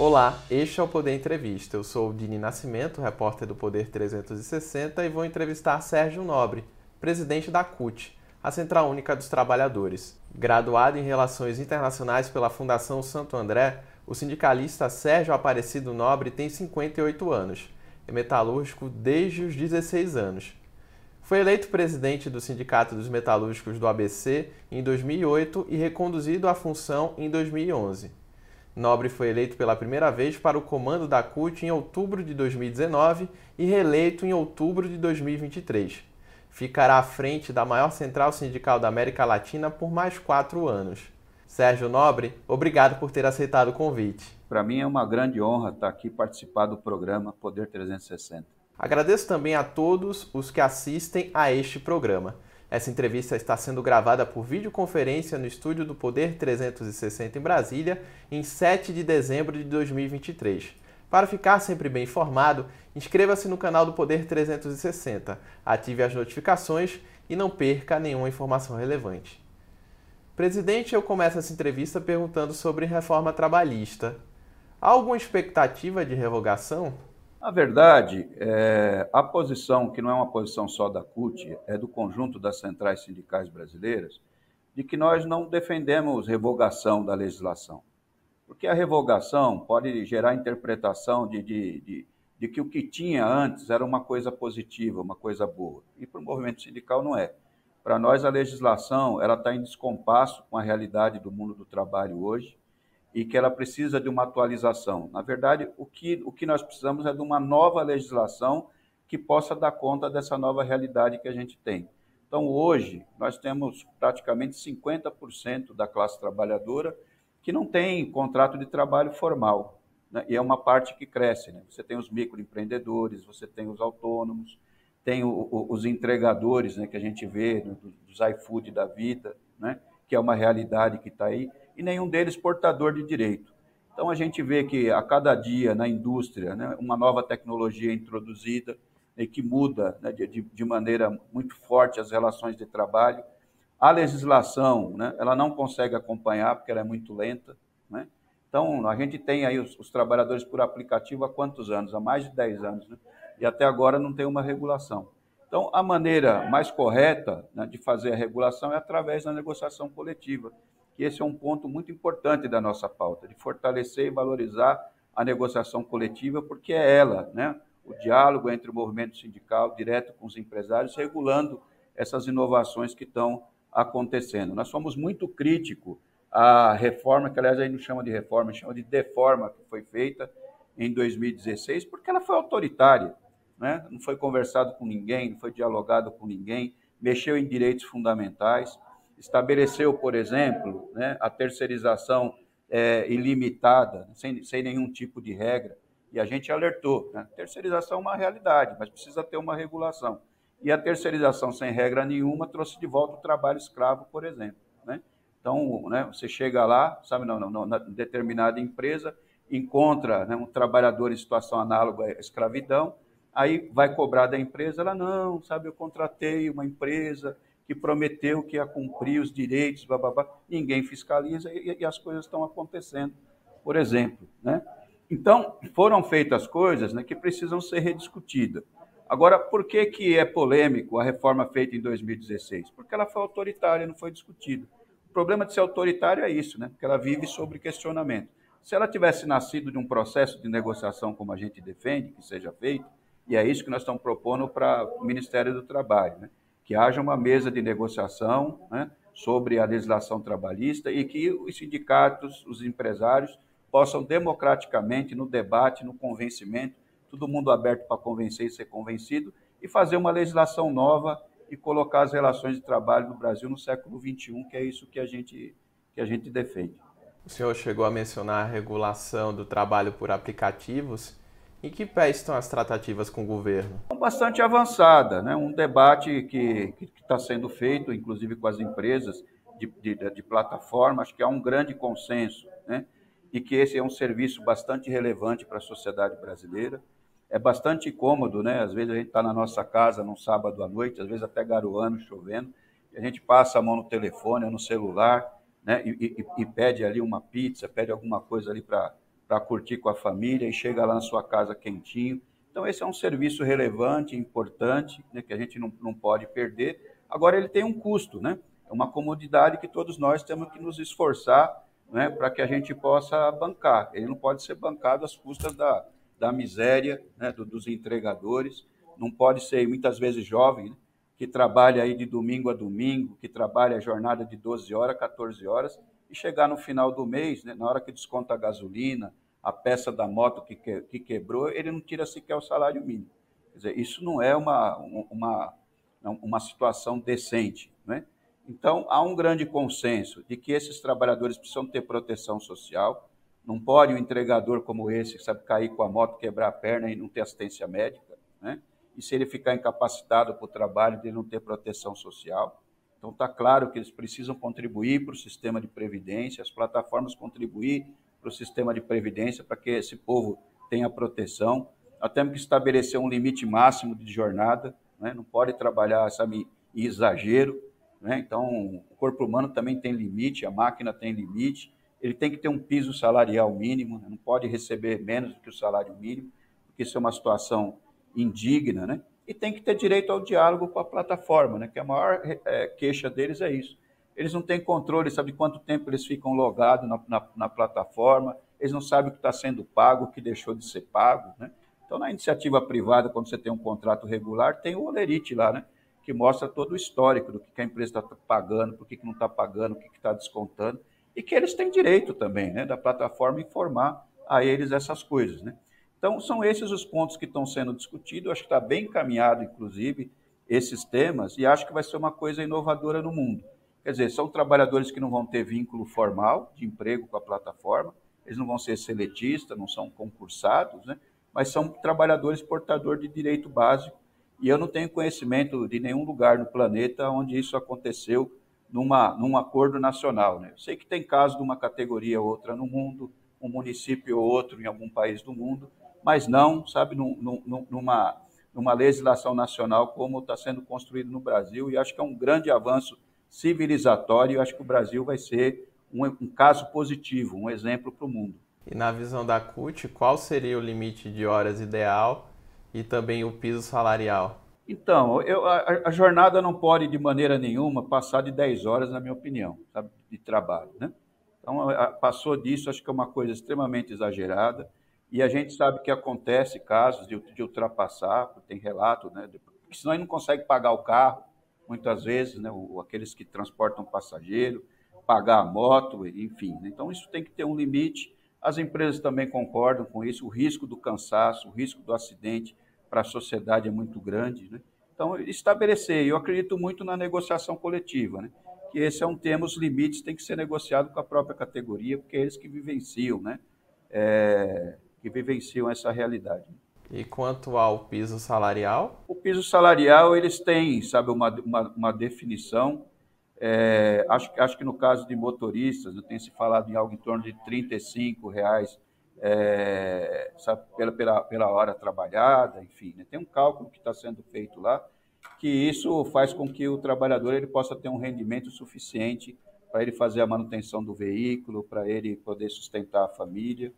Olá, este é o Poder Entrevista. Eu sou o Dini Nascimento, repórter do Poder 360 e vou entrevistar Sérgio Nobre, presidente da CUT, a Central Única dos Trabalhadores. Graduado em Relações Internacionais pela Fundação Santo André, o sindicalista Sérgio Aparecido Nobre tem 58 anos. É metalúrgico desde os 16 anos. Foi eleito presidente do Sindicato dos Metalúrgicos do ABC em 2008 e reconduzido à função em 2011. Nobre foi eleito pela primeira vez para o comando da CUT em outubro de 2019 e reeleito em outubro de 2023. Ficará à frente da maior central sindical da América Latina por mais quatro anos. Sérgio Nobre, obrigado por ter aceitado o convite. Para mim é uma grande honra estar aqui participar do programa Poder 360. Agradeço também a todos os que assistem a este programa. Essa entrevista está sendo gravada por videoconferência no estúdio do Poder 360 em Brasília, em 7 de dezembro de 2023. Para ficar sempre bem informado, inscreva-se no canal do Poder 360, ative as notificações e não perca nenhuma informação relevante. Presidente, eu começo essa entrevista perguntando sobre reforma trabalhista. Há alguma expectativa de revogação? Na verdade, é, a posição, que não é uma posição só da CUT, é do conjunto das centrais sindicais brasileiras, de que nós não defendemos revogação da legislação. Porque a revogação pode gerar interpretação de, de, de, de que o que tinha antes era uma coisa positiva, uma coisa boa. E para o movimento sindical não é. Para nós, a legislação ela está em descompasso com a realidade do mundo do trabalho hoje e que ela precisa de uma atualização. Na verdade, o que, o que nós precisamos é de uma nova legislação que possa dar conta dessa nova realidade que a gente tem. Então, hoje, nós temos praticamente 50% da classe trabalhadora que não tem contrato de trabalho formal. Né? E é uma parte que cresce. Né? Você tem os microempreendedores, você tem os autônomos, tem o, o, os entregadores né, que a gente vê, dos iFood da vida, né? Que é uma realidade que está aí e nenhum deles portador de direito. Então a gente vê que a cada dia na indústria, né, uma nova tecnologia introduzida né, que muda né, de, de, maneira muito forte as relações de trabalho. A legislação, né, ela não consegue acompanhar porque ela é muito lenta. Né? Então a gente tem aí os, os, trabalhadores por aplicativo há quantos anos? Há mais de 10 anos. Né? E até agora não tem uma regulação. Então, a maneira mais correta né, de fazer a regulação é através da negociação coletiva que esse é um ponto muito importante da nossa pauta, de fortalecer e valorizar a negociação coletiva, porque é ela, né, o diálogo entre o movimento sindical direto com os empresários, regulando essas inovações que estão acontecendo. Nós somos muito críticos à reforma, que aliás a gente não chama de reforma, chama de deforma, que foi feita em 2016, porque ela foi autoritária, né? não foi conversado com ninguém, não foi dialogado com ninguém, mexeu em direitos fundamentais estabeleceu, por exemplo, né, a terceirização é, ilimitada, sem, sem nenhum tipo de regra, e a gente alertou. Né? Terceirização é uma realidade, mas precisa ter uma regulação. E a terceirização sem regra nenhuma trouxe de volta o trabalho escravo, por exemplo. Né? Então, né, você chega lá, sabe, não, não, não, na determinada empresa, encontra né, um trabalhador em situação análoga à escravidão, aí vai cobrar da empresa, ela não, sabe, eu contratei uma empresa, que prometeu que ia cumprir os direitos, bababá, ninguém fiscaliza e, e as coisas estão acontecendo, por exemplo. Né? Então, foram feitas coisas né, que precisam ser rediscutidas. Agora, por que, que é polêmico a reforma feita em 2016? Porque ela foi autoritária, não foi discutida. O problema de ser autoritária é isso, né? porque ela vive sobre questionamento. Se ela tivesse nascido de um processo de negociação como a gente defende, que seja feito, e é isso que nós estamos propondo para o Ministério do Trabalho, né? que haja uma mesa de negociação né, sobre a legislação trabalhista e que os sindicatos, os empresários, possam democraticamente, no debate, no convencimento, todo mundo aberto para convencer e ser convencido, e fazer uma legislação nova e colocar as relações de trabalho no Brasil no século XXI, que é isso que a gente, que a gente defende. O senhor chegou a mencionar a regulação do trabalho por aplicativos. Em que pé estão as tratativas com o governo? Bastante avançada, né? um debate que está sendo feito, inclusive com as empresas de, de, de, plataforma, acho que há um grande consenso, né? e que esse é um serviço bastante relevante para a sociedade brasileira. É bastante cômodo, né? às vezes a gente está na nossa casa num sábado à noite, às vezes até garoando, chovendo, a gente passa a mão no telefone no celular, né? e, e, e pede ali uma pizza, pede alguma coisa ali para para curtir com a família e chega lá na sua casa quentinho. Então, esse é um serviço relevante, importante, né, que a gente não, não pode perder. Agora, ele tem um custo, né? É uma comodidade que todos nós temos que nos esforçar né, para que a gente possa bancar. Ele não pode ser bancado às custas da, da miséria né, do, dos entregadores. Não pode ser, muitas vezes, jovem, né, que trabalha aí de domingo a domingo, que trabalha a jornada de 12 horas, 14 horas, e chegar no final do mês, né, na hora que desconta a gasolina, a peça da moto que, que, que quebrou, ele não tira sequer o salário mínimo. Quer dizer, isso não é uma, uma, uma situação decente. Né? Então, há um grande consenso de que esses trabalhadores precisam ter proteção social. Não pode um entregador como esse, sabe, cair com a moto, quebrar a perna e não ter assistência médica. Né? E se ele ficar incapacitado o trabalho, ele não ter proteção social. Então, está claro que eles precisam contribuir para o sistema de previdência, as plataformas contribuir para o sistema de previdência, para que esse povo tenha proteção. Nós temos que estabelecer um limite máximo de jornada, né? não pode trabalhar sabe, em exagero. Né? Então, o corpo humano também tem limite, a máquina tem limite, ele tem que ter um piso salarial mínimo, né? não pode receber menos do que o salário mínimo, porque isso é uma situação indigna, né? e tem que ter direito ao diálogo com a plataforma, né? que a maior é, queixa deles é isso. Eles não têm controle, sabe quanto tempo eles ficam logados na, na, na plataforma, eles não sabem o que está sendo pago, o que deixou de ser pago. Né? Então, na iniciativa privada, quando você tem um contrato regular, tem o olerite lá, né? que mostra todo o histórico do que a empresa está pagando, por que, que não está pagando, o que está descontando, e que eles têm direito também, né, da plataforma informar a eles essas coisas. Né? Então, são esses os pontos que estão sendo discutidos. Acho que está bem encaminhado, inclusive, esses temas, e acho que vai ser uma coisa inovadora no mundo. Quer dizer, são trabalhadores que não vão ter vínculo formal de emprego com a plataforma, eles não vão ser seletistas, não são concursados, né? mas são trabalhadores portadores de direito básico. E eu não tenho conhecimento de nenhum lugar no planeta onde isso aconteceu numa, num acordo nacional. Né? Eu sei que tem casos de uma categoria ou outra no mundo, um município ou outro em algum país do mundo, mas não, sabe, num, num, numa, numa legislação nacional como está sendo construído no Brasil, e acho que é um grande avanço civilizatório, e acho que o Brasil vai ser um, um caso positivo, um exemplo para o mundo. E na visão da CUT, qual seria o limite de horas ideal e também o piso salarial? Então, eu, a, a, jornada não pode, de maneira nenhuma, passar de 10 horas, na minha opinião, sabe, de trabalho. Né? Então, a, passou disso, acho que é uma coisa extremamente exagerada. E a gente sabe que acontece casos de, de ultrapassar, tem relato, né? Porque senão ele não consegue pagar o carro, muitas vezes, né? Aqueles que transportam passageiro, pagar a moto, enfim. Né? Então isso tem que ter um limite. As empresas também concordam com isso. O risco do cansaço, o risco do acidente para a sociedade é muito grande, né? Então estabelecer. Eu acredito muito na negociação coletiva, né? Que esse é um tema, os limites têm que ser negociados com a própria categoria, porque é eles que vivenciam, né? É, que vivenciam essa realidade. E quanto ao piso salarial? O piso salarial, eles têm, sabe, uma, uma, uma definição. É, acho, acho que no caso de motoristas, tem se falado em algo em torno de R$ reais é, sabe, pela, pela, pela hora trabalhada, enfim. Né? Tem um cálculo que está sendo feito lá, que isso faz com que o trabalhador ele possa ter um rendimento suficiente para ele fazer a manutenção do veículo, para ele poder sustentar a família.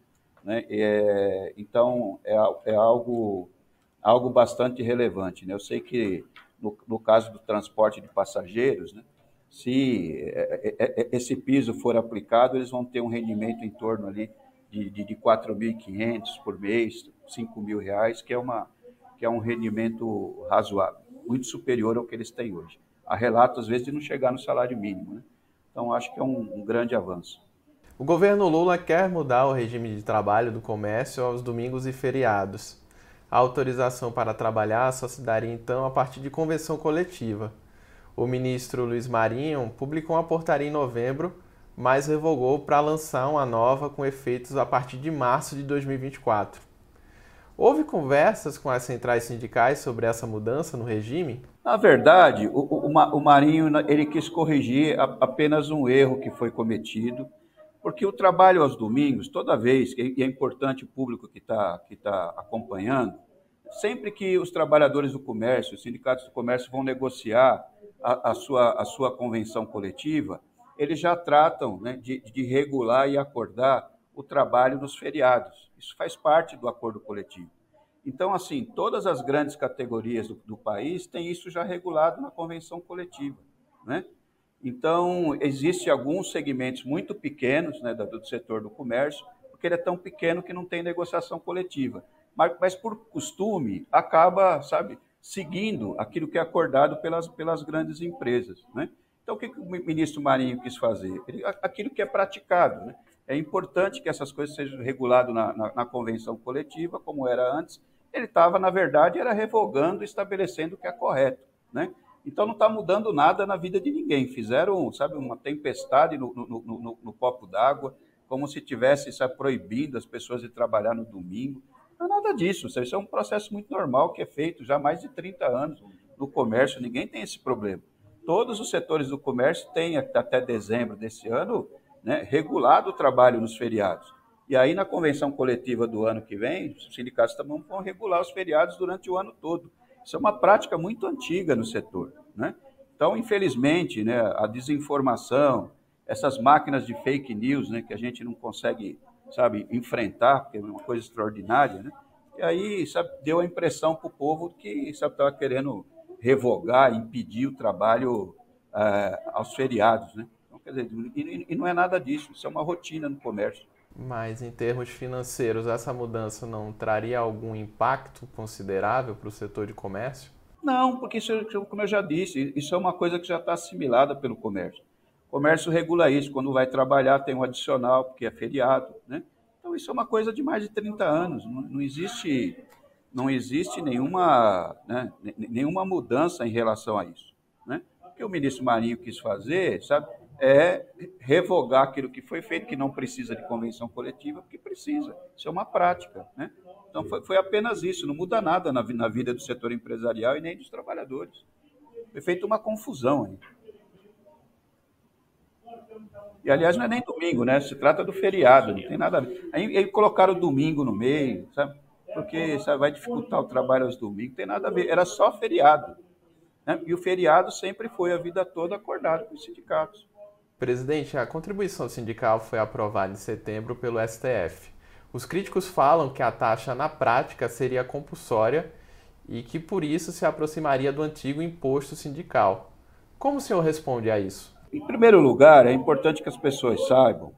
Né? É, então, é, é, algo, algo bastante relevante. Né? Eu sei que, no, no caso do transporte de passageiros, né, se é, é, é, esse piso for aplicado, eles vão ter um rendimento em torno ali de, de, de 4.500 por mês, 5 mil reais, que é, uma, que é um rendimento razoável, muito superior ao que eles têm hoje. Há relatos, às vezes, de não chegar no salário mínimo. Né? Então, acho que é um, um grande avanço. O governo Lula quer mudar o regime de trabalho do comércio aos domingos e feriados. A autorização para trabalhar só se daria então a partir de convenção coletiva. O ministro Luiz Marinho publicou uma portaria em novembro, mas revogou para lançar uma nova com efeitos a partir de março de 2024. Houve conversas com as centrais sindicais sobre essa mudança no regime? Na verdade, o, o, o Marinho ele quis corrigir apenas um erro que foi cometido porque o trabalho aos domingos, toda vez, e é importante o público que está que tá acompanhando, sempre que os trabalhadores do comércio, os sindicatos do comércio vão negociar a, a sua, a sua convenção coletiva, eles já tratam né, de, de regular e acordar o trabalho nos feriados. Isso faz parte do acordo coletivo. Então, assim, todas as grandes categorias do, do país têm isso já regulado na convenção coletiva, né? Então, existem alguns segmentos muito pequenos né, do setor do comércio, porque ele é tão pequeno que não tem negociação coletiva. Mas, mas por costume, acaba, sabe, seguindo aquilo que é acordado pelas, pelas grandes empresas. Né? Então, o que, que o ministro Marinho quis fazer? Ele, aquilo que é praticado. Né? É importante que essas coisas sejam reguladas na, na, na convenção coletiva, como era antes. Ele estava, na verdade, era revogando, estabelecendo o que é correto. Né? Então não está mudando nada na vida de ninguém. Fizeram, sabe, uma tempestade no, no, no, no copo d'água, como se tivesse sabe, proibindo as pessoas de trabalhar no domingo. Não é nada disso. Isso é um processo muito normal que é feito já há mais de 30 anos no comércio. Ninguém tem esse problema. Todos os setores do comércio têm, até dezembro desse ano, né, regulado o trabalho nos feriados. E aí, na convenção coletiva do ano que vem, os sindicatos também vão regular os feriados durante o ano todo. Isso é uma prática muito antiga no setor. Né? Então, infelizmente, né, a desinformação, essas máquinas de fake news né, que a gente não consegue sabe, enfrentar, porque é uma coisa extraordinária, né? e aí sabe, deu a impressão para o povo que estava querendo revogar, impedir o trabalho uh, aos feriados. Né? Então, quer dizer, e, e não é nada disso, isso é uma rotina no comércio. Mas em termos financeiros, essa mudança não traria algum impacto considerável para o setor de comércio? Não, porque isso, como eu já disse, isso é uma coisa que já está assimilada pelo comércio. O comércio regula isso, quando vai trabalhar tem um adicional, porque é feriado, né? Então isso é uma coisa de mais de 30 anos, não, não existe não existe nenhuma, né, nenhuma mudança em relação a isso. Né? O que o ministro Marinho quis fazer, sabe, é revogar aquilo que foi feito, que não precisa de convenção coletiva, porque precisa. Isso é uma prática. Né? Então, foi, foi apenas isso, não muda nada na, na, vida do setor empresarial e nem dos trabalhadores. Foi feita uma confusão. E, aliás, não é nem domingo, né? Se trata do feriado, não tem nada a ver. Aí, aí colocaram o domingo no meio, sabe? Porque sabe, vai dificultar o trabalho aos domingos, não tem nada a ver. Era só feriado. Né? E o feriado sempre foi a vida toda acordado com os sindicatos. Presidente, a contribuição sindical foi aprovada em setembro pelo STF. Os críticos falam que a taxa na prática seria compulsória e que por isso se aproximaria do antigo imposto sindical. Como o senhor responde a isso? Em primeiro lugar, é importante que as pessoas saibam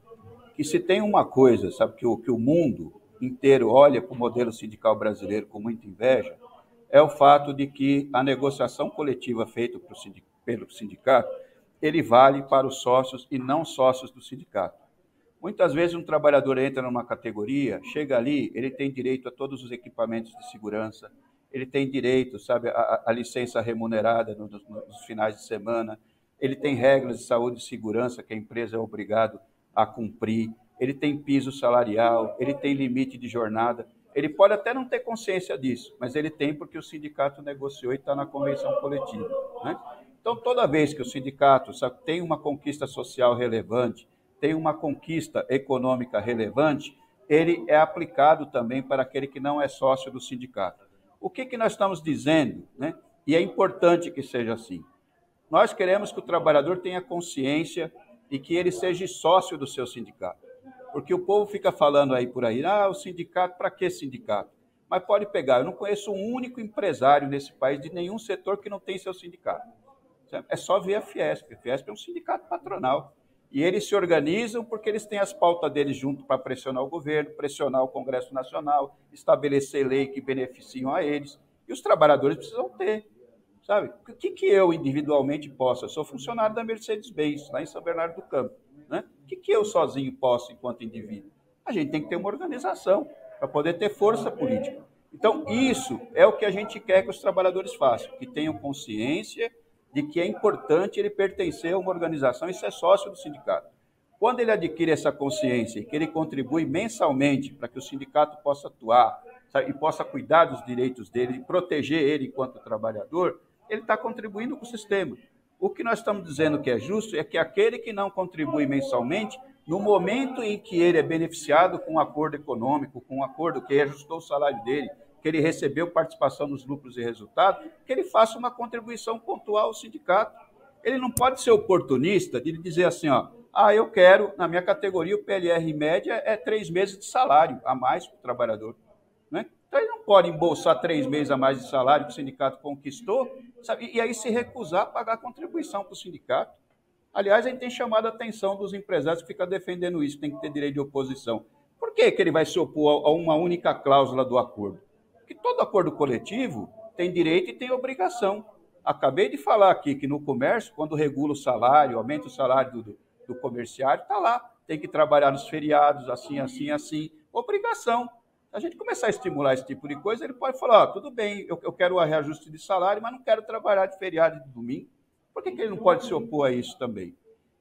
que se tem uma coisa, sabe, que o, que o mundo inteiro olha para o modelo sindical brasileiro com muita inveja, é o fato de que a negociação coletiva feita pelo sindicato ele vale para os sócios e não sócios do sindicato. Muitas vezes um trabalhador entra numa categoria, chega ali, ele tem direito a todos os equipamentos de segurança, ele tem direito, sabe, a, a licença remunerada nos, nos finais de semana, ele tem regras de saúde e segurança que a empresa é obrigado a cumprir, ele tem piso salarial, ele tem limite de jornada. Ele pode até não ter consciência disso, mas ele tem porque o sindicato negociou e está na convenção coletiva. Né? Então, toda vez que o sindicato sabe, tem uma conquista social relevante, tem uma conquista econômica relevante, ele é aplicado também para aquele que não é sócio do sindicato. O que, que nós estamos dizendo, né? e é importante que seja assim, nós queremos que o trabalhador tenha consciência e que ele seja sócio do seu sindicato. Porque o povo fica falando aí por aí, ah, o sindicato, para que sindicato? Mas pode pegar, eu não conheço um único empresário nesse país de nenhum setor que não tem seu sindicato. É só ver a Fiesp. A Fiesp é um sindicato patronal. E eles se organizam porque eles têm as pautas deles junto para pressionar o governo, pressionar o Congresso Nacional, estabelecer lei que beneficiam a eles. E os trabalhadores precisam ter. Sabe? O que, que eu individualmente posso? Eu sou funcionário da Mercedes-Benz, lá em São Bernardo do Campo. Né? O que, que eu sozinho posso enquanto indivíduo? A gente tem que ter uma organização para poder ter força política. Então, isso é o que a gente quer que os trabalhadores façam, que tenham consciência de que é importante ele pertencer a uma organização e ser sócio do sindicato. Quando ele adquire essa consciência e que ele contribui mensalmente para que o sindicato possa atuar sabe, e possa cuidar dos direitos dele e proteger ele enquanto trabalhador, ele está contribuindo com o sistema. O que nós estamos dizendo que é justo é que aquele que não contribui mensalmente, no momento em que ele é beneficiado com um acordo econômico, com um acordo que ajustou o salário dele, que ele recebeu participação nos lucros e resultados, que ele faça uma contribuição pontual ao sindicato. Ele não pode ser oportunista de dizer assim, ó, Ah, eu quero, na minha categoria, o PLR média é três meses de salário a mais para o trabalhador. Né? Então ele não pode embolsar três meses a mais de salário que o sindicato conquistou, sabe? e aí se recusar a pagar contribuição para o sindicato. Aliás, a gente tem chamado a atenção dos empresários que ficam defendendo isso, tem que ter direito de oposição. Por que, que ele vai se opor a uma única cláusula do acordo? Porque todo acordo coletivo tem direito e tem obrigação. Acabei de falar aqui que no comércio, quando regula o salário, aumenta o salário do, do comerciário, está lá. Tem que trabalhar nos feriados, assim, assim, assim. Obrigação. Se a gente começar a estimular esse tipo de coisa, ele pode falar: tudo bem, eu, eu quero o reajuste de salário, mas não quero trabalhar de feriado de domingo. Por que, que ele não pode se opor a isso também?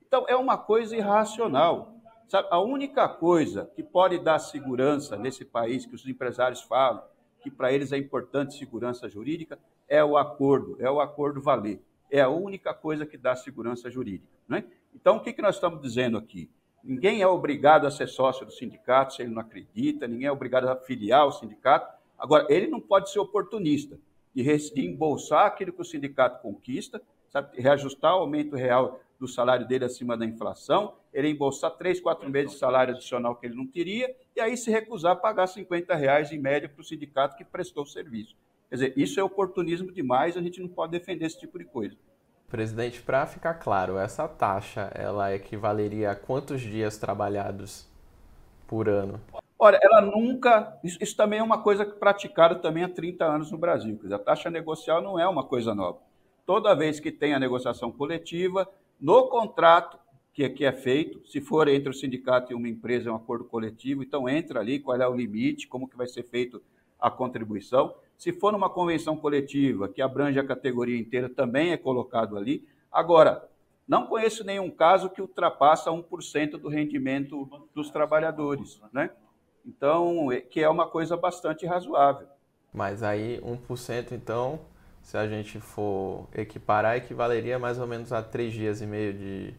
Então, é uma coisa irracional. Sabe, a única coisa que pode dar segurança nesse país, que os empresários falam, que para eles é importante segurança jurídica, é o acordo, é o acordo valer. É a única coisa que dá segurança jurídica. Né? Então, o que, que nós estamos dizendo aqui? Ninguém é obrigado a ser sócio do sindicato se ele não acredita, ninguém é obrigado a filiar ao sindicato. Agora, ele não pode ser oportunista de embolsar aquilo que o sindicato conquista, sabe, reajustar o aumento real do salário dele acima da inflação, ele embolsar três, quatro meses de salário adicional que ele não teria, e aí se recusar a pagar 50 reais em média para o sindicato que prestou o serviço. Quer dizer, isso é oportunismo demais, a gente não pode defender esse tipo de coisa. Presidente, para ficar claro, essa taxa ela equivaleria a quantos dias trabalhados por ano? Olha, ela nunca. Isso, isso, também é uma coisa praticada também há 30 anos no Brasil. Quer dizer, a taxa negocial não é uma coisa nova. Toda vez que tem a negociação coletiva, no contrato que aqui é feito, se for entre o sindicato e uma empresa, é um acordo coletivo, então entra ali qual é o limite, como que vai ser feito a contribuição. Se for numa convenção coletiva que abrange a categoria inteira, também é colocado ali. Agora, não conheço nenhum caso que ultrapassa 1% do rendimento dos trabalhadores, né? Então, é, que é uma coisa bastante razoável. Mas aí 1%, então, se a gente for equiparar, equivaleria mais ou menos a três dias e meio de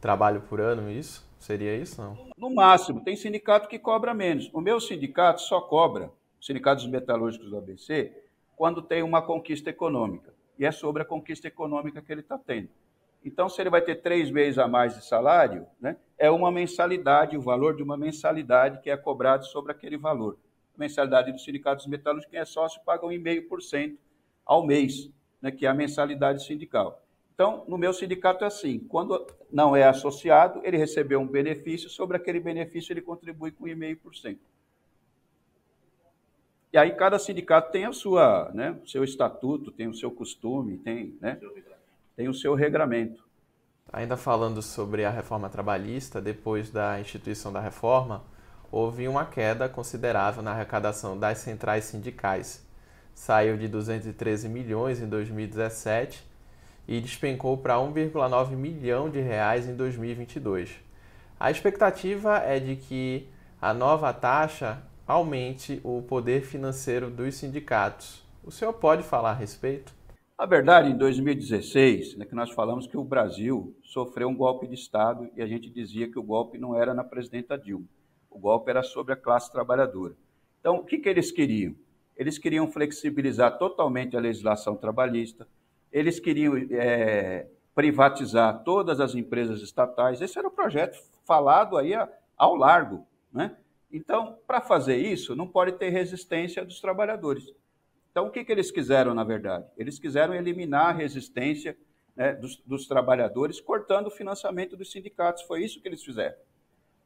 trabalho por ano, isso? Seria isso, não? No máximo. Tem sindicato que cobra menos. O meu sindicato só cobra Sindicatos Metalúrgicos do ABC, quando tem uma conquista econômica. E é sobre a conquista econômica que ele está tendo. Então, se ele vai ter três meses a mais de salário, né, é uma mensalidade, o valor de uma mensalidade que é cobrado sobre aquele valor. A mensalidade dos sindicatos metalúrgicos, quem é sócio, paga 1,5% ao mês, né, que é a mensalidade sindical. Então, no meu sindicato é assim: quando não é associado, ele recebeu um benefício, sobre aquele benefício ele contribui com 1,5%. E aí cada sindicato tem a sua, né, o seu estatuto, tem o seu costume, tem, né, tem o seu regramento. Ainda falando sobre a reforma trabalhista, depois da instituição da reforma, houve uma queda considerável na arrecadação das centrais sindicais. Saiu de 213 milhões em 2017 e despencou para 1,9 milhão de reais em 2022. A expectativa é de que a nova taxa aumente o poder financeiro dos sindicatos. O senhor pode falar a respeito? A verdade, em 2016, é que nós falamos que o Brasil sofreu um golpe de Estado e a gente dizia que o golpe não era na presidenta Dilma, o golpe era sobre a classe trabalhadora. Então, o que, que eles queriam? Eles queriam flexibilizar totalmente a legislação trabalhista, eles queriam é, privatizar todas as empresas estatais. Esse era o projeto falado aí ao largo, né? Então, para fazer isso, não pode ter resistência dos trabalhadores. Então, o que, que eles quiseram, na verdade? Eles quiseram eliminar a resistência né, dos, dos trabalhadores, cortando o financiamento dos sindicatos. Foi isso que eles fizeram.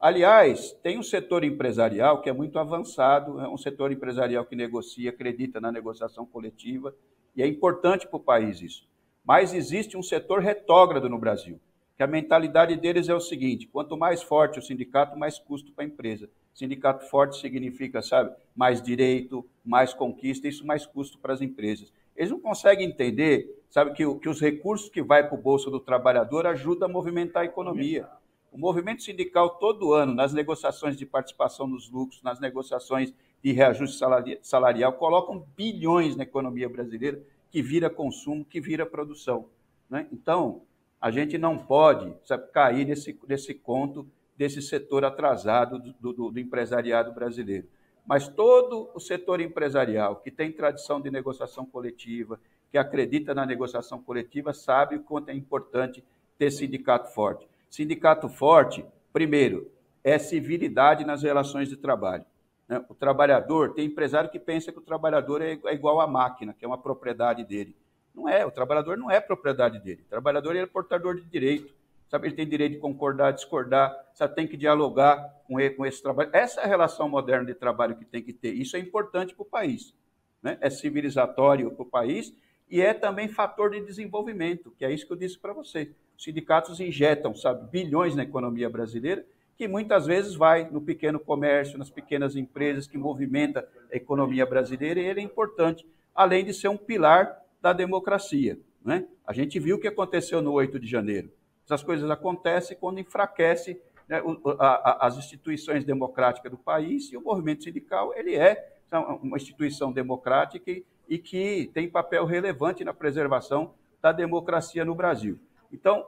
Aliás, tem um setor empresarial que é muito avançado, é um setor empresarial que negocia, acredita na negociação coletiva, e é importante para o país isso. Mas existe um setor retógrado no Brasil, que a mentalidade deles é o seguinte: quanto mais forte o sindicato, mais custo para a empresa. Sindicato forte significa, sabe, mais direito, mais conquista, isso mais custo para as empresas. Eles não conseguem entender, sabe, que, que os recursos que vai para o bolso do trabalhador ajudam a movimentar a economia. O movimento sindical, todo ano, nas negociações de participação nos lucros, nas negociações de reajuste salarial, colocam bilhões na economia brasileira, que vira consumo, que vira produção. Né? Então, a gente não pode sabe, cair nesse, nesse conto desse setor atrasado do, do, do, empresariado brasileiro. Mas todo o setor empresarial que tem tradição de negociação coletiva, que acredita na negociação coletiva, sabe o quanto é importante ter sindicato forte. Sindicato forte, primeiro, é civilidade nas relações de trabalho. Né? O trabalhador, tem empresário que pensa que o trabalhador é, é igual à máquina, que é uma propriedade dele. Não é, o trabalhador não é propriedade dele. O trabalhador é portador de direito. Sabe, ele tem direito de concordar, discordar, sabe, tem que dialogar com, ele, com esse trabalho. Essa é a relação moderna de trabalho que tem que ter. Isso é importante para o país. Né? É civilizatório para o país e é também fator de desenvolvimento, que é isso que eu disse para vocês. Os sindicatos injetam, sabe, bilhões na economia brasileira, que muitas vezes vai no pequeno comércio, nas pequenas empresas que movimenta a economia brasileira, e ele é importante, além de ser um pilar da democracia. Né? A gente viu o que aconteceu no 8 de janeiro. Essas coisas acontecem quando enfraquece né, a, a, as instituições democráticas do país, e o movimento sindical ele é uma instituição democrática e, e que tem papel relevante na preservação da democracia no Brasil. Então,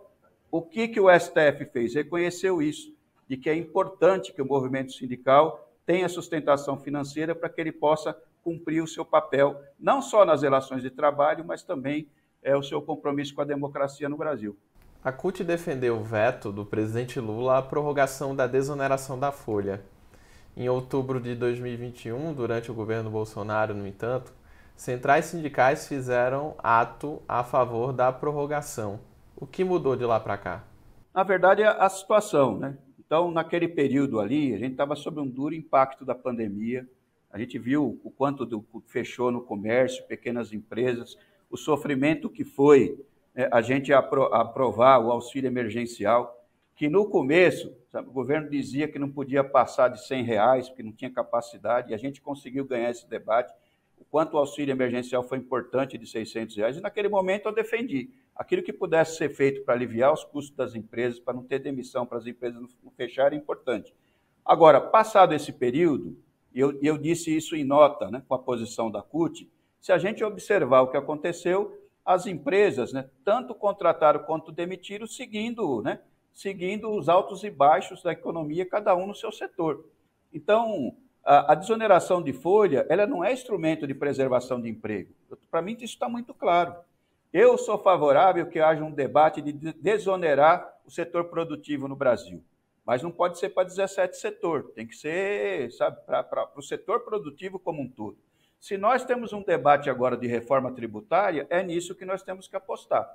o que, que o STF fez? Reconheceu isso, de que é importante que o movimento sindical tenha sustentação financeira para que ele possa cumprir o seu papel, não só nas relações de trabalho, mas também é, o seu compromisso com a democracia no Brasil. A CUT defendeu o veto do presidente Lula à prorrogação da desoneração da folha. Em outubro de 2021, durante o governo Bolsonaro, no entanto, centrais sindicais fizeram ato a favor da prorrogação. O que mudou de lá para cá? Na verdade, a situação, né? Então, naquele período ali, a gente estava sob um duro impacto da pandemia. A gente viu o quanto do, fechou no comércio, pequenas empresas, o sofrimento que foi né, a gente apro aprovar o auxílio emergencial que no começo sabe, o governo dizia que não podia passar de 100 reais, porque não tinha capacidade, e a gente conseguiu ganhar esse debate. O quanto o auxílio emergencial foi importante de 600 reais, e naquele momento eu defendi aquilo que pudesse ser feito para aliviar os custos das empresas, para não ter demissão, para as empresas não fecharem, é importante. Agora, passado esse período, e eu, eu disse isso em nota, né, com a posição da CUT, se a gente observar o que aconteceu, as empresas, né, tanto contrataram quanto demitiram, seguindo né, seguindo os altos e baixos da economia, cada um no seu setor. Então, a, a desoneração de folha, ela não é instrumento de preservação de emprego. Para mim, isso está muito claro. Eu sou favorável que haja um debate de desonerar o setor produtivo no Brasil. Mas não pode ser para 17 setor, tem que ser, para o setor produtivo como um todo. Se nós temos um debate agora de reforma tributária, é nisso que nós temos que apostar.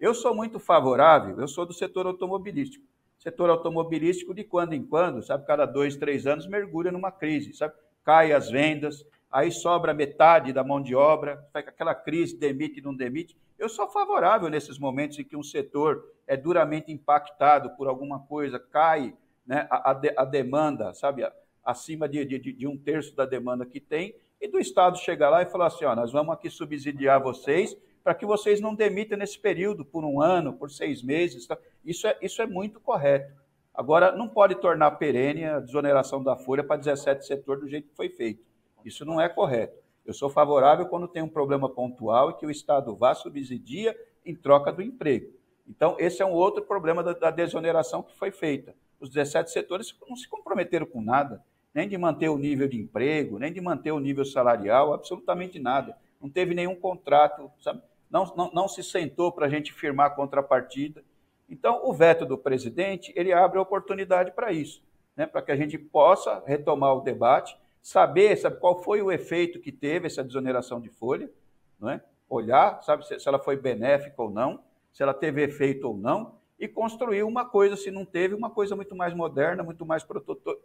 Eu sou muito favorável, eu sou do setor automobilístico. Setor automobilístico, de quando em quando, sabe, cada dois, três anos, mergulha numa crise, sabe? Cai as vendas, aí sobra metade da mão de obra, aquela crise, demite, não demite. Eu sou favorável nesses momentos em que um setor é duramente impactado por alguma coisa, cai né, a, a, demanda, sabe, acima de, de, de um terço da demanda que tem, e do Estado chegar lá e falar assim, ó, nós vamos aqui subsidiar vocês para que vocês não demitam nesse período, por um ano, por seis meses. Tá? Isso, é, isso é muito correto. Agora, não pode tornar perene a desoneração da folha para 17 setor do jeito que foi feito. Isso não é correto. Eu sou favorável quando tem um problema pontual e que o Estado vá subsidia em troca do emprego. Então, esse é um outro problema da, da desoneração que foi feita. Os 17 setores não se comprometeram com nada, nem de manter o nível de emprego, nem de manter o nível salarial, absolutamente nada. Não teve nenhum contrato, sabe? não, não, não se sentou para a gente firmar a contrapartida. Então, o veto do presidente, ele abre a oportunidade para isso, né? para que a gente possa retomar o debate, saber sabe, qual foi o efeito que teve essa desoneração de folha, não é? olhar, sabe, se, se ela foi benéfica ou não, se ela teve efeito ou não, e construir uma coisa, se não teve, uma coisa muito mais moderna, muito mais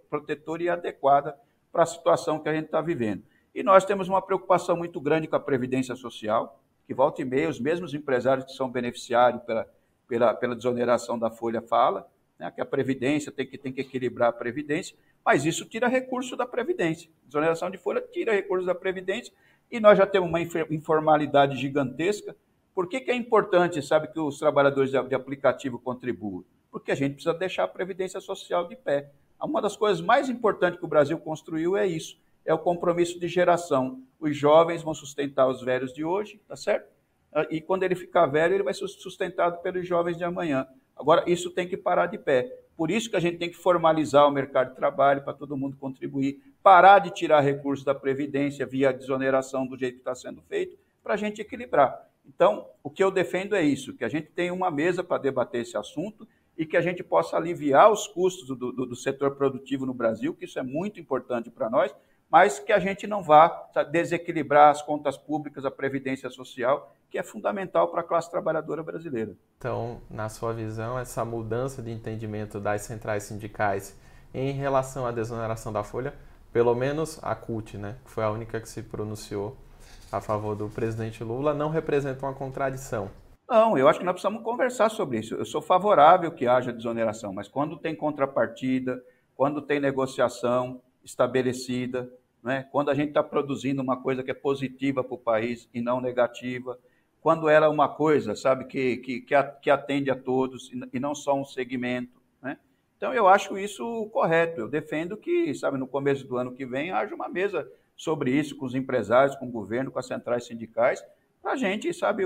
protetora e adequada para a situação que a gente está vivendo. E nós temos uma preocupação muito grande com a Previdência Social, que volta e meia, os mesmos empresários que são beneficiários pela, pela, pela desoneração da folha fala, né, que a Previdência tem que, tem que equilibrar a Previdência, mas isso tira recurso da Previdência. Desoneração de folha tira recurso da Previdência e nós já temos uma informalidade gigantesca. Por que, que é importante, sabe, que os trabalhadores de, aplicativo contribuam? Porque a gente precisa deixar a Previdência Social de pé. Uma das coisas mais importantes que o Brasil construiu é isso, é o compromisso de geração. Os jovens vão sustentar os velhos de hoje, tá certo? Ah, e quando ele ficar velho, ele vai ser sustentado pelos jovens de amanhã. Agora, isso tem que parar de pé. Por isso que a gente tem que formalizar o mercado de trabalho para todo mundo contribuir, parar de tirar recursos da Previdência via desoneração do jeito que está sendo feito, para a gente equilibrar. Então, o que eu defendo é isso, que a gente tenha uma mesa para debater esse assunto e que a gente possa aliviar os custos do, do, do setor produtivo no Brasil, que isso é muito importante para nós, mas que a gente não vá desequilibrar as contas públicas, a previdência social, que é fundamental para a classe trabalhadora brasileira. Então, na sua visão, essa mudança de entendimento das centrais sindicais em relação à desoneração da folha, pelo menos a CUT, né, que foi a única que se pronunciou a favor do presidente Lula, não representa uma contradição. Não, eu acho que nós precisamos conversar sobre isso. Eu sou favorável que haja desoneração, mas quando tem contrapartida, quando tem negociação estabelecida, né? quando a gente está produzindo uma coisa que é positiva para o país e não negativa, quando ela é uma coisa, sabe, que, que, que atende a todos e não só um segmento. Né? Então, eu acho isso correto. Eu defendo que, sabe, no começo do ano que vem, haja uma mesa sobre isso com os empresários, com o governo, com as centrais sindicais, para a gente, sabe,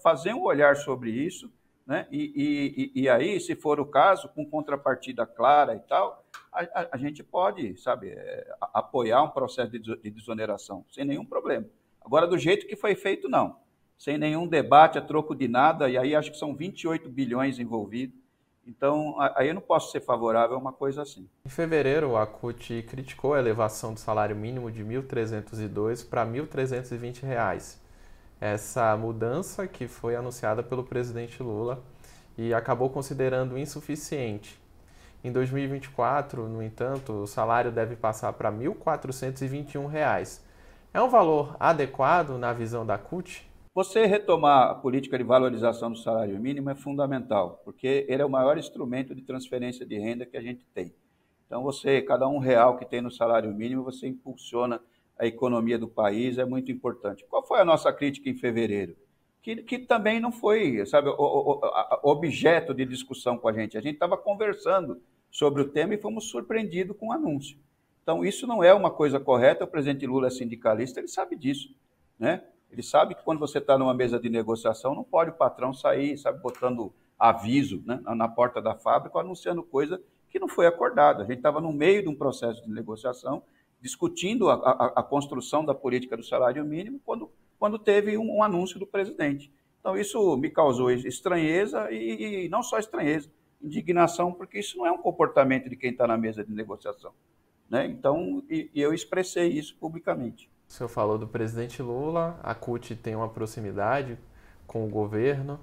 fazer um olhar sobre isso, né? E, e, e, aí, se for o caso, com contrapartida clara e tal, a, a, a gente pode, sabe, é, apoiar um processo de, de desoneração, sem nenhum problema. Agora, do jeito que foi feito, não. Sem nenhum debate, a troco de nada, e aí acho que são 28 bilhões envolvidos. Então, aí eu não posso ser favorável a uma coisa assim. Em fevereiro, a CUT criticou a elevação do salário mínimo de R$ 1.302 para R$ 1.320 essa mudança que foi anunciada pelo presidente Lula e acabou considerando insuficiente. Em 2024, no entanto, o salário deve passar para R$ 1.421. É um valor adequado na visão da CUT? Você retomar a política de valorização do salário mínimo é fundamental, porque ele é o maior instrumento de transferência de renda que a gente tem. Então, você, cada um real que tem no salário mínimo, você impulsiona a economia do país é muito importante. Qual foi a nossa crítica em fevereiro? Que, que também não foi, sabe, objeto de discussão com a gente. A gente estava conversando sobre o tema e fomos surpreendidos com o anúncio. Então, isso não é uma coisa correta. O presidente Lula é sindicalista, ele sabe disso, né? Ele sabe que quando você está numa mesa de negociação, não pode o patrão sair, sabe, botando aviso né, na porta da fábrica, anunciando coisa que não foi acordada. A gente estava no meio de um processo de negociação discutindo a, a, a, construção da política do salário mínimo quando, quando teve um, um, anúncio do presidente. Então, isso me causou estranheza e, e, não só estranheza, indignação, porque isso não é um comportamento de quem está na mesa de negociação. Né? Então, e, e eu expressei isso publicamente. O senhor falou do presidente Lula, a CUT tem uma proximidade com o governo.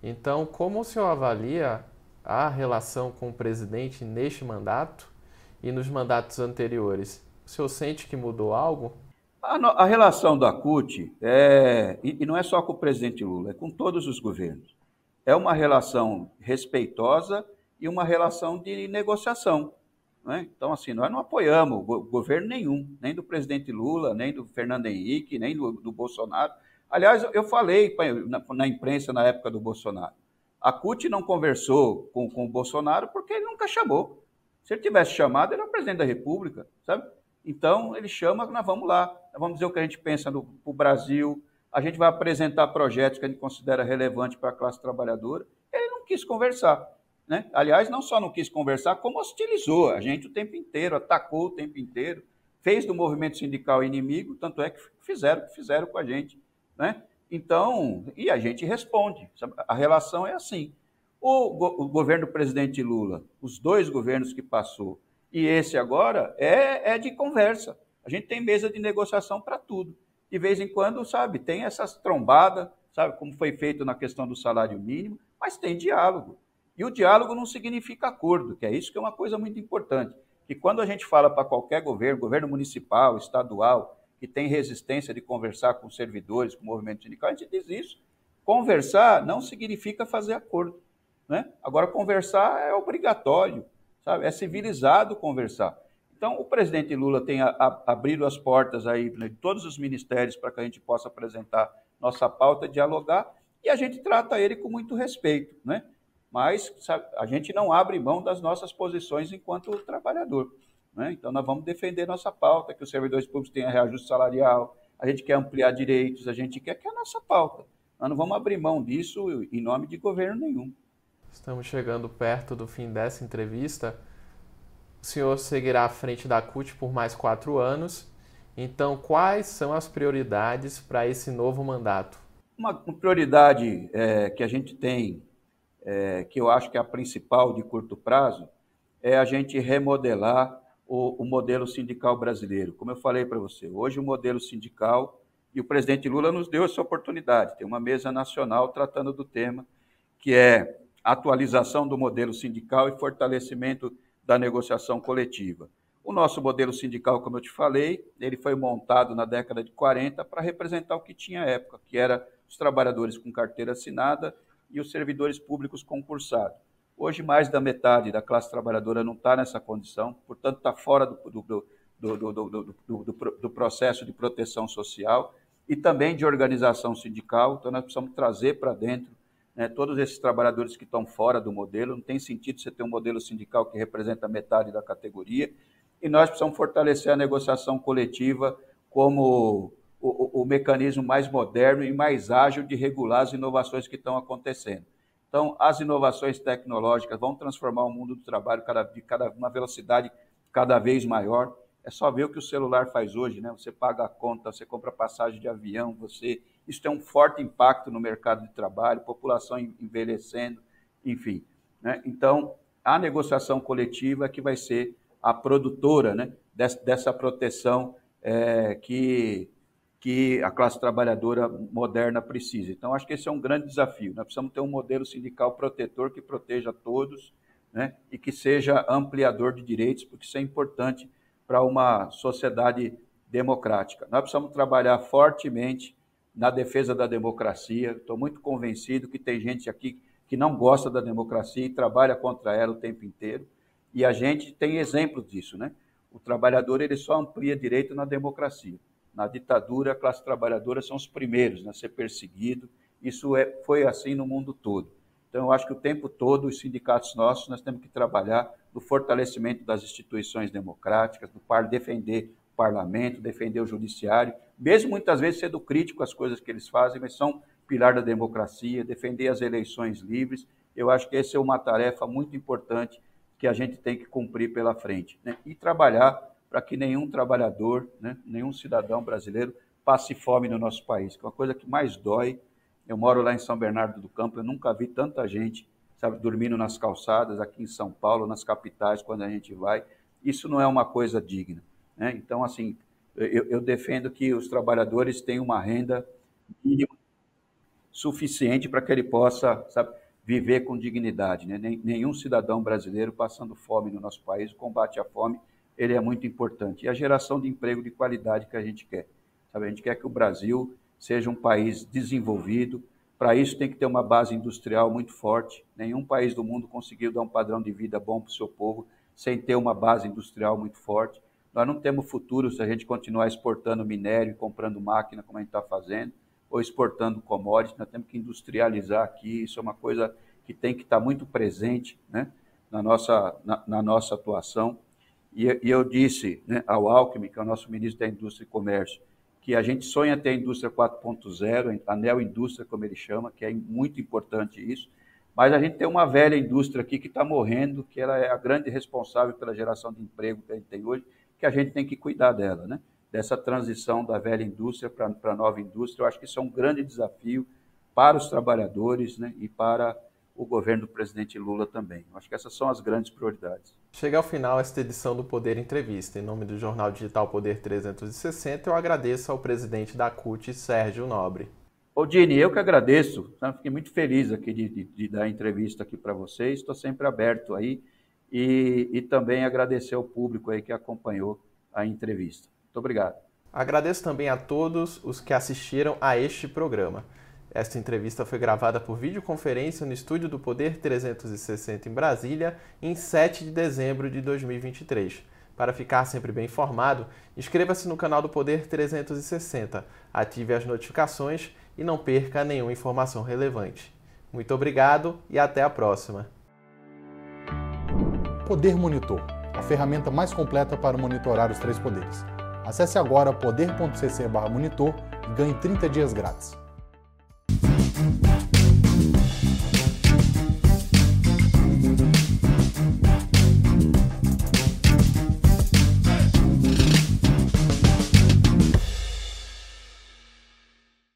Então, como o senhor avalia a relação com o presidente neste mandato e nos mandatos anteriores? O senhor sente que mudou algo? A, a relação da CUT, é, e, e não é só com o presidente Lula, é com todos os governos. É uma relação respeitosa e uma relação de negociação. Né? Então, assim, nós não apoiamos governo nenhum, nem do presidente Lula, nem do Fernando Henrique, nem do, do Bolsonaro. Aliás, eu falei na, na, imprensa na época do Bolsonaro. A CUT não conversou com, com o Bolsonaro porque ele nunca chamou. Se ele tivesse chamado, ele é o presidente da República, sabe? Então, ele chama, nós vamos lá, nós vamos dizer o que a gente pensa para o Brasil, a gente vai apresentar projetos que a gente considera relevantes para a classe trabalhadora. Ele não quis conversar. Né? Aliás, não só não quis conversar, como hostilizou a gente o tempo inteiro, atacou o tempo inteiro, fez do movimento sindical inimigo, tanto é que fizeram o que fizeram com a gente. Né? Então, e a gente responde. A relação é assim. O, go o governo do presidente Lula, os dois governos que passou, e esse agora é, é de conversa. A gente tem mesa de negociação para tudo. De vez em quando, sabe, tem essas trombadas, sabe, como foi feito na questão do salário mínimo, mas tem diálogo. E o diálogo não significa acordo, que é isso que é uma coisa muito importante. Que quando a gente fala para qualquer governo, governo municipal, estadual, que tem resistência de conversar com servidores, com o movimento sindical, a gente diz isso. Conversar não significa fazer acordo. Né? Agora, conversar é obrigatório sabe? É civilizado conversar. Então, o presidente Lula tem a, a, abrido as portas aí né, de todos os ministérios para que a gente possa apresentar nossa pauta, dialogar, e a gente trata ele com muito respeito, né? Mas sabe, a gente não abre mão das nossas posições enquanto trabalhador. Né? Então, nós vamos defender nossa pauta, que os servidores públicos tenham reajuste salarial, a gente quer ampliar direitos, a gente quer que é a nossa pauta. Nós não vamos abrir mão disso em nome de governo nenhum. Estamos chegando perto do fim dessa entrevista. O senhor seguirá à frente da CUT por mais quatro anos. Então, quais são as prioridades para esse novo mandato? Uma prioridade é, que a gente tem é, que eu acho que é a principal de curto prazo, é a gente remodelar o, o modelo sindical brasileiro. Como eu falei para você, hoje o modelo sindical, e o presidente Lula nos deu essa oportunidade, tem uma mesa nacional tratando do tema, que é atualização do modelo sindical e fortalecimento da negociação coletiva. O nosso modelo sindical, como eu te falei, ele foi montado na década de 40 para representar o que tinha à época, que era os trabalhadores com carteira assinada e os servidores públicos concursados. Hoje, mais da metade da classe trabalhadora não está nessa condição, portanto, está fora do, do, do, do, processo de proteção social e também de organização sindical. Então, nós precisamos trazer para dentro né, todos esses trabalhadores que estão fora do modelo. Não tem sentido você ter um modelo sindical que representa metade da categoria. E nós precisamos fortalecer a negociação coletiva como o, o, mecanismo mais moderno e mais ágil de regular as inovações que estão acontecendo. Então, as inovações tecnológicas vão transformar o mundo do trabalho cada, de cada, uma velocidade cada vez maior. É só ver o que o celular faz hoje, né? Você paga a conta, você compra passagem de avião, você isso tem um forte impacto no mercado de trabalho, população envelhecendo, enfim. Né? Então, a negociação coletiva é que vai ser a produtora né, dessa proteção é, que que a classe trabalhadora moderna precisa. Então, acho que esse é um grande desafio. Nós precisamos ter um modelo sindical protetor que proteja todos né, e que seja ampliador de direitos, porque isso é importante para uma sociedade democrática. Nós precisamos trabalhar fortemente na defesa da democracia. Estou muito convencido que tem gente aqui que não gosta da democracia e trabalha contra ela o tempo inteiro. E a gente tem exemplos disso, né? O trabalhador ele só amplia direito na democracia. Na ditadura, a classe trabalhadora são os primeiros a ser perseguido. Isso é, foi assim no mundo todo. Então, eu acho que o tempo todo, os sindicatos nossos, nós temos que trabalhar no fortalecimento das instituições democráticas, no par defender o parlamento, defender o judiciário, mesmo muitas vezes sendo crítico às coisas que eles fazem, mas são pilar da democracia, defender as eleições livres. Eu acho que essa é uma tarefa muito importante que a gente tem que cumprir pela frente. Né? E trabalhar para que nenhum trabalhador, né, nenhum cidadão brasileiro passe fome no nosso país, que é uma coisa que mais dói. Eu moro lá em São Bernardo do Campo, eu nunca vi tanta gente, sabe, dormindo nas calçadas aqui em São Paulo, nas capitais, quando a gente vai. Isso não é uma coisa digna. Né? Então, assim, eu, eu defendo que os trabalhadores tenham uma renda mínima suficiente para que ele possa, sabe, viver com dignidade. Né? Nenhum cidadão brasileiro passando fome no nosso país, o combate à fome ele é muito importante. E a geração de emprego de qualidade que a gente quer. Sabe? A gente quer que o Brasil seja um país desenvolvido. Para isso tem que ter uma base industrial muito forte. Nenhum país do mundo conseguiu dar um padrão de vida bom para o seu povo sem ter uma base industrial muito forte. Nós não temos futuro se a gente continuar exportando minério e comprando máquina como a gente está fazendo, ou exportando commodities. Nós temos que industrializar aqui. Isso é uma coisa que tem que estar muito presente né, na, nossa, na, na nossa atuação. E, e eu disse né, ao Alckmin, que é o nosso ministro da Indústria e Comércio, que a gente sonha ter a indústria 4.0, a neoindústria, como ele chama, que é muito importante isso, mas a gente tem uma velha indústria aqui que está morrendo, que ela é a grande responsável pela geração de emprego que a gente tem hoje, que a gente tem que cuidar dela, né? dessa transição da velha indústria para a nova indústria. Eu acho que isso é um grande desafio para os trabalhadores né? e para o governo do presidente Lula também. Acho que essas são as grandes prioridades. Chega ao final esta edição do Poder Entrevista. Em nome do jornal digital Poder 360, eu agradeço ao presidente da CUT, Sérgio Nobre. Ô Dini, eu que agradeço. Tá? Fiquei muito feliz aqui de, de, de dar entrevista aqui para vocês. Estou sempre aberto aí. E, e também agradecer ao público aí que acompanhou a entrevista. Muito obrigado. Agradeço também a todos os que assistiram a este programa. Esta entrevista foi gravada por videoconferência no estúdio do Poder 360 em Brasília, em 7 de dezembro de 2023. Para ficar sempre bem informado, inscreva-se no canal do Poder 360, ative as notificações e não perca nenhuma informação relevante. Muito obrigado e até a próxima. Poder Monitor, a ferramenta mais completa para monitorar os três poderes. Acesse agora poder.cc/monitor e ganhe 30 dias grátis.